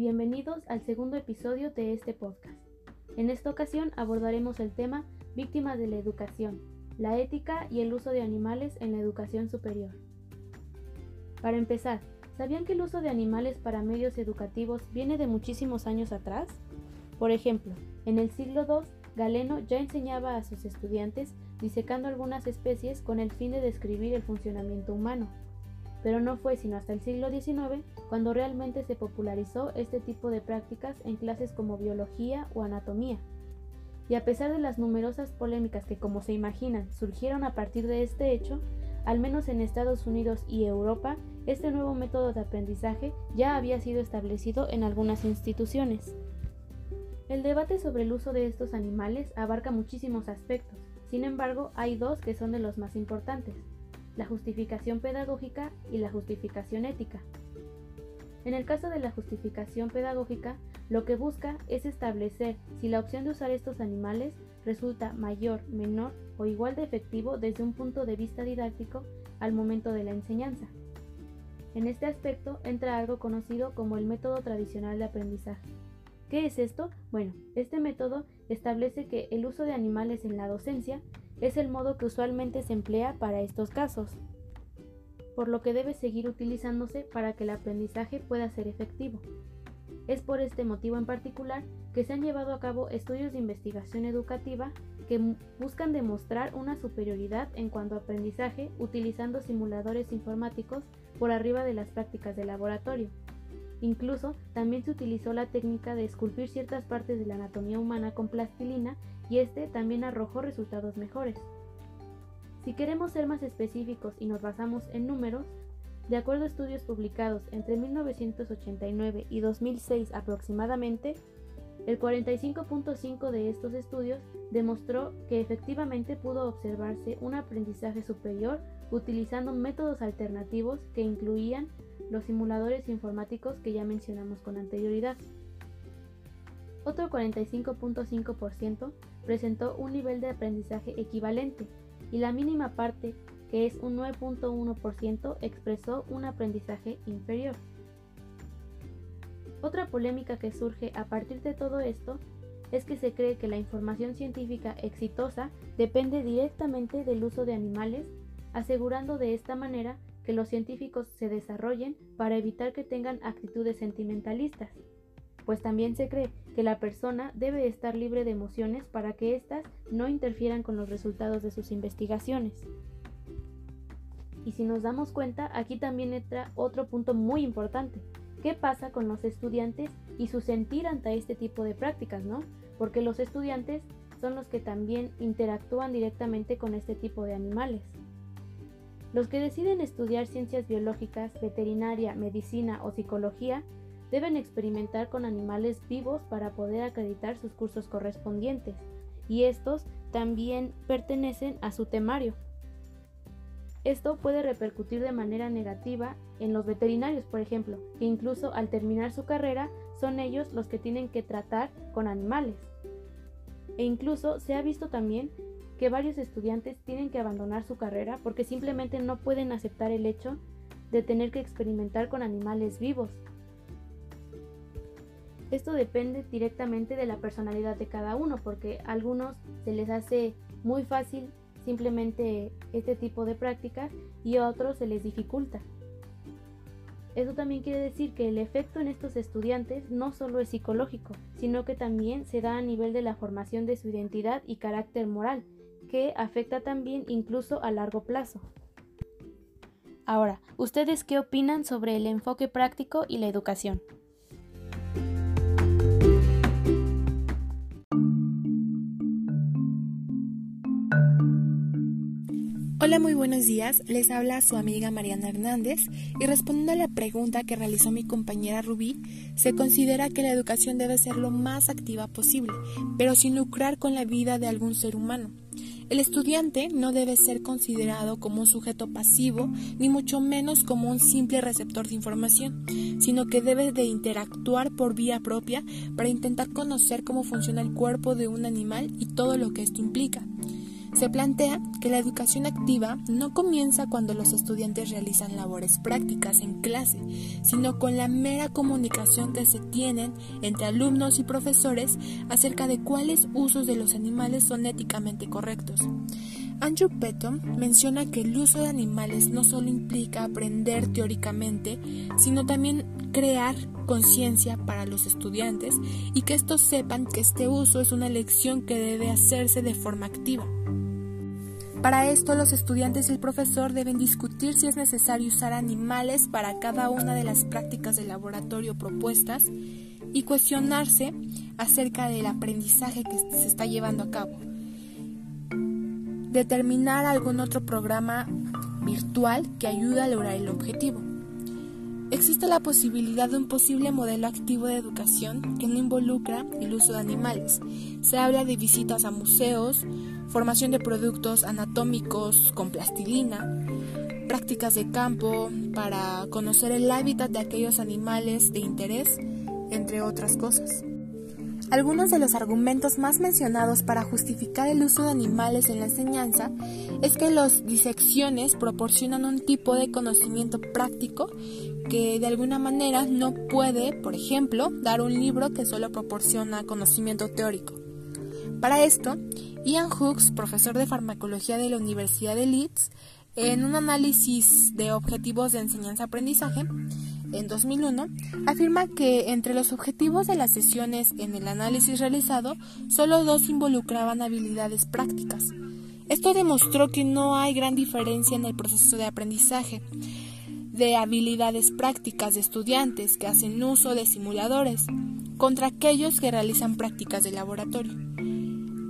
bienvenidos al segundo episodio de este podcast. En esta ocasión abordaremos el tema Víctimas de la Educación, la ética y el uso de animales en la educación superior. Para empezar, ¿sabían que el uso de animales para medios educativos viene de muchísimos años atrás? Por ejemplo, en el siglo II, Galeno ya enseñaba a sus estudiantes disecando algunas especies con el fin de describir el funcionamiento humano pero no fue sino hasta el siglo XIX cuando realmente se popularizó este tipo de prácticas en clases como biología o anatomía. Y a pesar de las numerosas polémicas que, como se imaginan, surgieron a partir de este hecho, al menos en Estados Unidos y Europa, este nuevo método de aprendizaje ya había sido establecido en algunas instituciones. El debate sobre el uso de estos animales abarca muchísimos aspectos, sin embargo hay dos que son de los más importantes la justificación pedagógica y la justificación ética. En el caso de la justificación pedagógica, lo que busca es establecer si la opción de usar estos animales resulta mayor, menor o igual de efectivo desde un punto de vista didáctico al momento de la enseñanza. En este aspecto entra algo conocido como el método tradicional de aprendizaje. ¿Qué es esto? Bueno, este método establece que el uso de animales en la docencia es el modo que usualmente se emplea para estos casos, por lo que debe seguir utilizándose para que el aprendizaje pueda ser efectivo. Es por este motivo en particular que se han llevado a cabo estudios de investigación educativa que buscan demostrar una superioridad en cuanto a aprendizaje utilizando simuladores informáticos por arriba de las prácticas de laboratorio. Incluso también se utilizó la técnica de esculpir ciertas partes de la anatomía humana con plastilina y este también arrojó resultados mejores. Si queremos ser más específicos y nos basamos en números, de acuerdo a estudios publicados entre 1989 y 2006 aproximadamente, el 45.5 de estos estudios demostró que efectivamente pudo observarse un aprendizaje superior utilizando métodos alternativos que incluían los simuladores informáticos que ya mencionamos con anterioridad. Otro 45.5% presentó un nivel de aprendizaje equivalente y la mínima parte, que es un 9.1%, expresó un aprendizaje inferior. Otra polémica que surge a partir de todo esto es que se cree que la información científica exitosa depende directamente del uso de animales, asegurando de esta manera que los científicos se desarrollen para evitar que tengan actitudes sentimentalistas pues también se cree que la persona debe estar libre de emociones para que éstas no interfieran con los resultados de sus investigaciones. Y si nos damos cuenta, aquí también entra otro punto muy importante. ¿Qué pasa con los estudiantes y su sentir ante este tipo de prácticas, no? Porque los estudiantes son los que también interactúan directamente con este tipo de animales. Los que deciden estudiar ciencias biológicas, veterinaria, medicina o psicología deben experimentar con animales vivos para poder acreditar sus cursos correspondientes, y estos también pertenecen a su temario. Esto puede repercutir de manera negativa en los veterinarios, por ejemplo, que incluso al terminar su carrera son ellos los que tienen que tratar con animales. E incluso se ha visto también que varios estudiantes tienen que abandonar su carrera porque simplemente no pueden aceptar el hecho de tener que experimentar con animales vivos, esto depende directamente de la personalidad de cada uno, porque a algunos se les hace muy fácil simplemente este tipo de prácticas y a otros se les dificulta. Eso también quiere decir que el efecto en estos estudiantes no solo es psicológico, sino que también se da a nivel de la formación de su identidad y carácter moral, que afecta también incluso a largo plazo. Ahora, ¿ustedes qué opinan sobre el enfoque práctico y la educación? Hola, muy buenos días. Les habla su amiga Mariana Hernández y respondiendo a la pregunta que realizó mi compañera Rubí, se considera que la educación debe ser lo más activa posible, pero sin lucrar con la vida de algún ser humano. El estudiante no debe ser considerado como un sujeto pasivo, ni mucho menos como un simple receptor de información, sino que debe de interactuar por vía propia para intentar conocer cómo funciona el cuerpo de un animal y todo lo que esto implica. Se plantea que la educación activa no comienza cuando los estudiantes realizan labores prácticas en clase, sino con la mera comunicación que se tienen entre alumnos y profesores acerca de cuáles usos de los animales son éticamente correctos. Andrew Petton menciona que el uso de animales no solo implica aprender teóricamente, sino también crear conciencia para los estudiantes y que estos sepan que este uso es una lección que debe hacerse de forma activa. Para esto, los estudiantes y el profesor deben discutir si es necesario usar animales para cada una de las prácticas de laboratorio propuestas y cuestionarse acerca del aprendizaje que se está llevando a cabo. Determinar algún otro programa virtual que ayude a lograr el objetivo. Existe la posibilidad de un posible modelo activo de educación que no involucra el uso de animales. Se habla de visitas a museos, formación de productos anatómicos con plastilina, prácticas de campo para conocer el hábitat de aquellos animales de interés, entre otras cosas. Algunos de los argumentos más mencionados para justificar el uso de animales en la enseñanza es que las disecciones proporcionan un tipo de conocimiento práctico que de alguna manera no puede, por ejemplo, dar un libro que solo proporciona conocimiento teórico. Para esto, Ian Hooks, profesor de farmacología de la Universidad de Leeds, en un análisis de objetivos de enseñanza-aprendizaje, en 2001, afirma que entre los objetivos de las sesiones en el análisis realizado, solo dos involucraban habilidades prácticas. Esto demostró que no hay gran diferencia en el proceso de aprendizaje de habilidades prácticas de estudiantes que hacen uso de simuladores contra aquellos que realizan prácticas de laboratorio.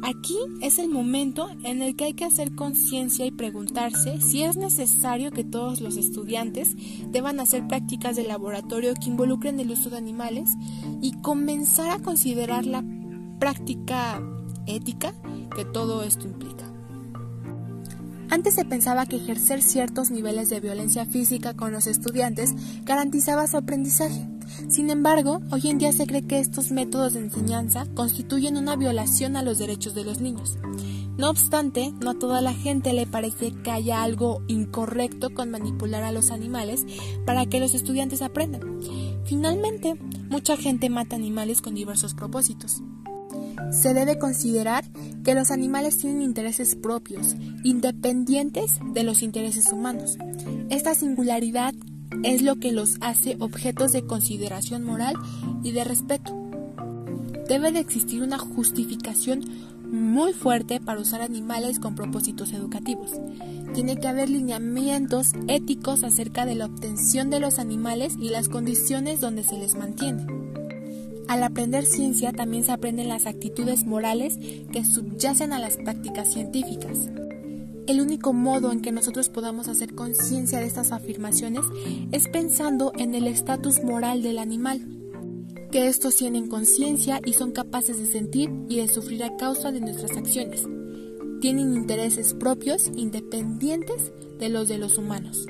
Aquí es el momento en el que hay que hacer conciencia y preguntarse si es necesario que todos los estudiantes deban hacer prácticas de laboratorio que involucren el uso de animales y comenzar a considerar la práctica ética que todo esto implica. Antes se pensaba que ejercer ciertos niveles de violencia física con los estudiantes garantizaba su aprendizaje. Sin embargo, hoy en día se cree que estos métodos de enseñanza constituyen una violación a los derechos de los niños. No obstante, no a toda la gente le parece que haya algo incorrecto con manipular a los animales para que los estudiantes aprendan. Finalmente, mucha gente mata animales con diversos propósitos se debe considerar que los animales tienen intereses propios, independientes de los intereses humanos. Esta singularidad es lo que los hace objetos de consideración moral y de respeto. Debe de existir una justificación muy fuerte para usar animales con propósitos educativos. Tiene que haber lineamientos éticos acerca de la obtención de los animales y las condiciones donde se les mantiene. Al aprender ciencia también se aprenden las actitudes morales que subyacen a las prácticas científicas. El único modo en que nosotros podamos hacer conciencia de estas afirmaciones es pensando en el estatus moral del animal, que estos tienen conciencia y son capaces de sentir y de sufrir a causa de nuestras acciones. Tienen intereses propios independientes de los de los humanos.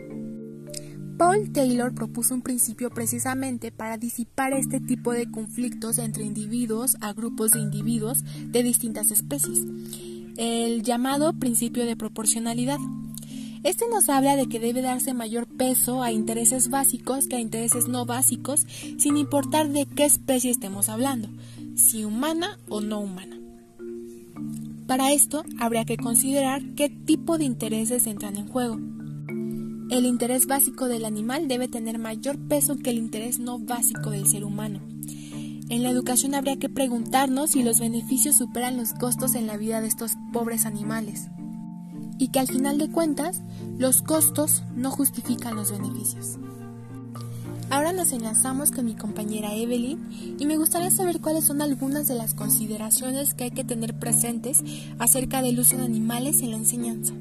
Paul Taylor propuso un principio precisamente para disipar este tipo de conflictos entre individuos a grupos de individuos de distintas especies, el llamado principio de proporcionalidad. Este nos habla de que debe darse mayor peso a intereses básicos que a intereses no básicos, sin importar de qué especie estemos hablando, si humana o no humana. Para esto habría que considerar qué tipo de intereses entran en juego. El interés básico del animal debe tener mayor peso que el interés no básico del ser humano. En la educación habría que preguntarnos si los beneficios superan los costos en la vida de estos pobres animales y que al final de cuentas los costos no justifican los beneficios. Ahora nos enlazamos con mi compañera Evelyn y me gustaría saber cuáles son algunas de las consideraciones que hay que tener presentes acerca del uso de animales en la enseñanza.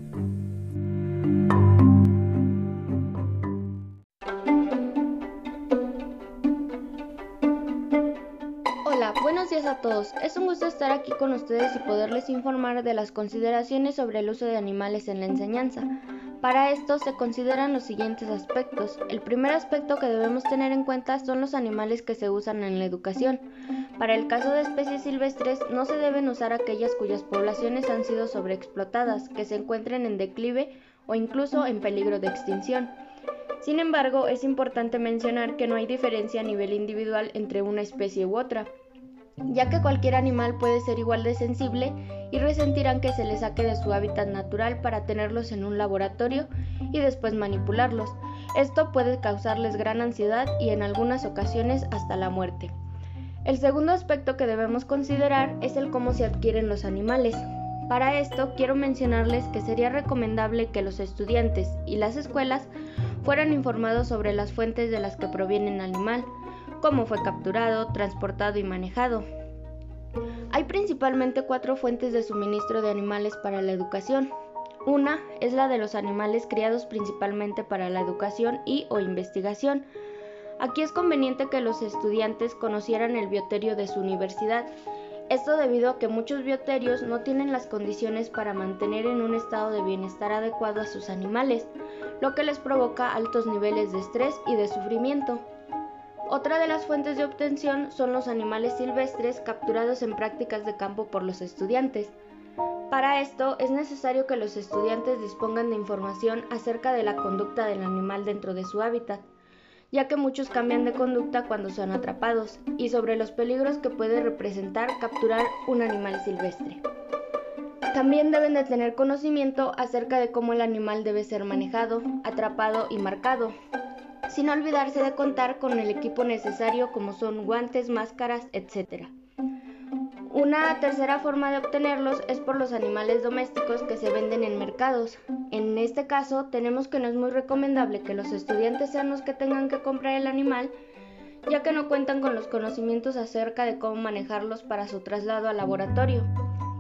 Buenos días a todos. Es un gusto estar aquí con ustedes y poderles informar de las consideraciones sobre el uso de animales en la enseñanza. Para esto se consideran los siguientes aspectos. El primer aspecto que debemos tener en cuenta son los animales que se usan en la educación. Para el caso de especies silvestres no se deben usar aquellas cuyas poblaciones han sido sobreexplotadas, que se encuentren en declive o incluso en peligro de extinción. Sin embargo, es importante mencionar que no hay diferencia a nivel individual entre una especie u otra ya que cualquier animal puede ser igual de sensible y resentirán que se les saque de su hábitat natural para tenerlos en un laboratorio y después manipularlos. Esto puede causarles gran ansiedad y en algunas ocasiones hasta la muerte. El segundo aspecto que debemos considerar es el cómo se adquieren los animales. Para esto quiero mencionarles que sería recomendable que los estudiantes y las escuelas fueran informados sobre las fuentes de las que proviene el animal, cómo fue capturado, transportado y manejado. Hay principalmente cuatro fuentes de suministro de animales para la educación. Una es la de los animales criados principalmente para la educación y o investigación. Aquí es conveniente que los estudiantes conocieran el bioterio de su universidad. Esto debido a que muchos bioterios no tienen las condiciones para mantener en un estado de bienestar adecuado a sus animales, lo que les provoca altos niveles de estrés y de sufrimiento. Otra de las fuentes de obtención son los animales silvestres capturados en prácticas de campo por los estudiantes. Para esto es necesario que los estudiantes dispongan de información acerca de la conducta del animal dentro de su hábitat, ya que muchos cambian de conducta cuando son atrapados, y sobre los peligros que puede representar capturar un animal silvestre. También deben de tener conocimiento acerca de cómo el animal debe ser manejado, atrapado y marcado, sin olvidarse de contar con el equipo necesario como son guantes, máscaras, etc. Una tercera forma de obtenerlos es por los animales domésticos que se venden en mercados. En este caso, tenemos que no es muy recomendable que los estudiantes sean los que tengan que comprar el animal, ya que no cuentan con los conocimientos acerca de cómo manejarlos para su traslado al laboratorio,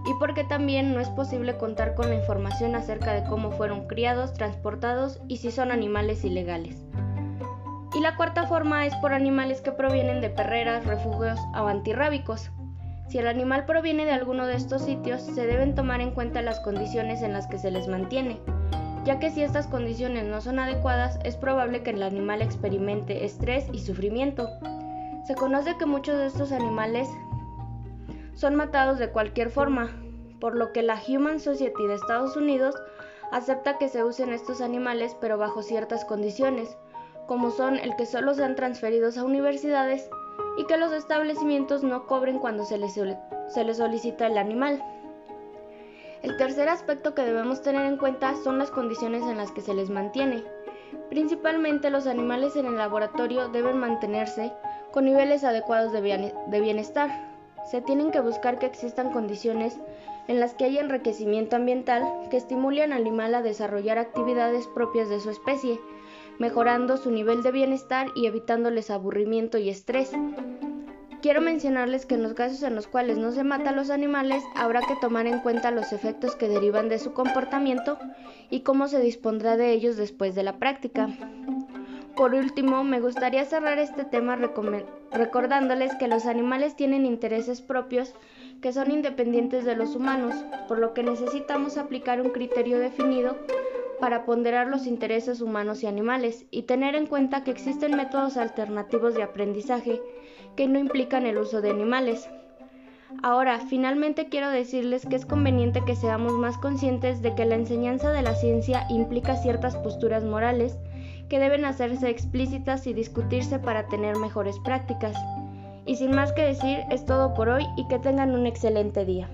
y porque también no es posible contar con la información acerca de cómo fueron criados, transportados y si son animales ilegales. Y la cuarta forma es por animales que provienen de perreras, refugios o antirrábicos. Si el animal proviene de alguno de estos sitios, se deben tomar en cuenta las condiciones en las que se les mantiene, ya que si estas condiciones no son adecuadas, es probable que el animal experimente estrés y sufrimiento. Se conoce que muchos de estos animales son matados de cualquier forma, por lo que la Human Society de Estados Unidos acepta que se usen estos animales pero bajo ciertas condiciones, como son el que solo sean transferidos a universidades y que los establecimientos no cobren cuando se les, se les solicita el animal. El tercer aspecto que debemos tener en cuenta son las condiciones en las que se les mantiene. Principalmente los animales en el laboratorio deben mantenerse con niveles adecuados de bienestar. Se tienen que buscar que existan condiciones en las que haya enriquecimiento ambiental que estimulen al animal a desarrollar actividades propias de su especie, mejorando su nivel de bienestar y evitándoles aburrimiento y estrés. Quiero mencionarles que en los casos en los cuales no se mata a los animales habrá que tomar en cuenta los efectos que derivan de su comportamiento y cómo se dispondrá de ellos después de la práctica. Por último, me gustaría cerrar este tema recordándoles que los animales tienen intereses propios que son independientes de los humanos, por lo que necesitamos aplicar un criterio definido para ponderar los intereses humanos y animales y tener en cuenta que existen métodos alternativos de aprendizaje que no implican el uso de animales. Ahora, finalmente quiero decirles que es conveniente que seamos más conscientes de que la enseñanza de la ciencia implica ciertas posturas morales que deben hacerse explícitas y discutirse para tener mejores prácticas. Y sin más que decir, es todo por hoy y que tengan un excelente día.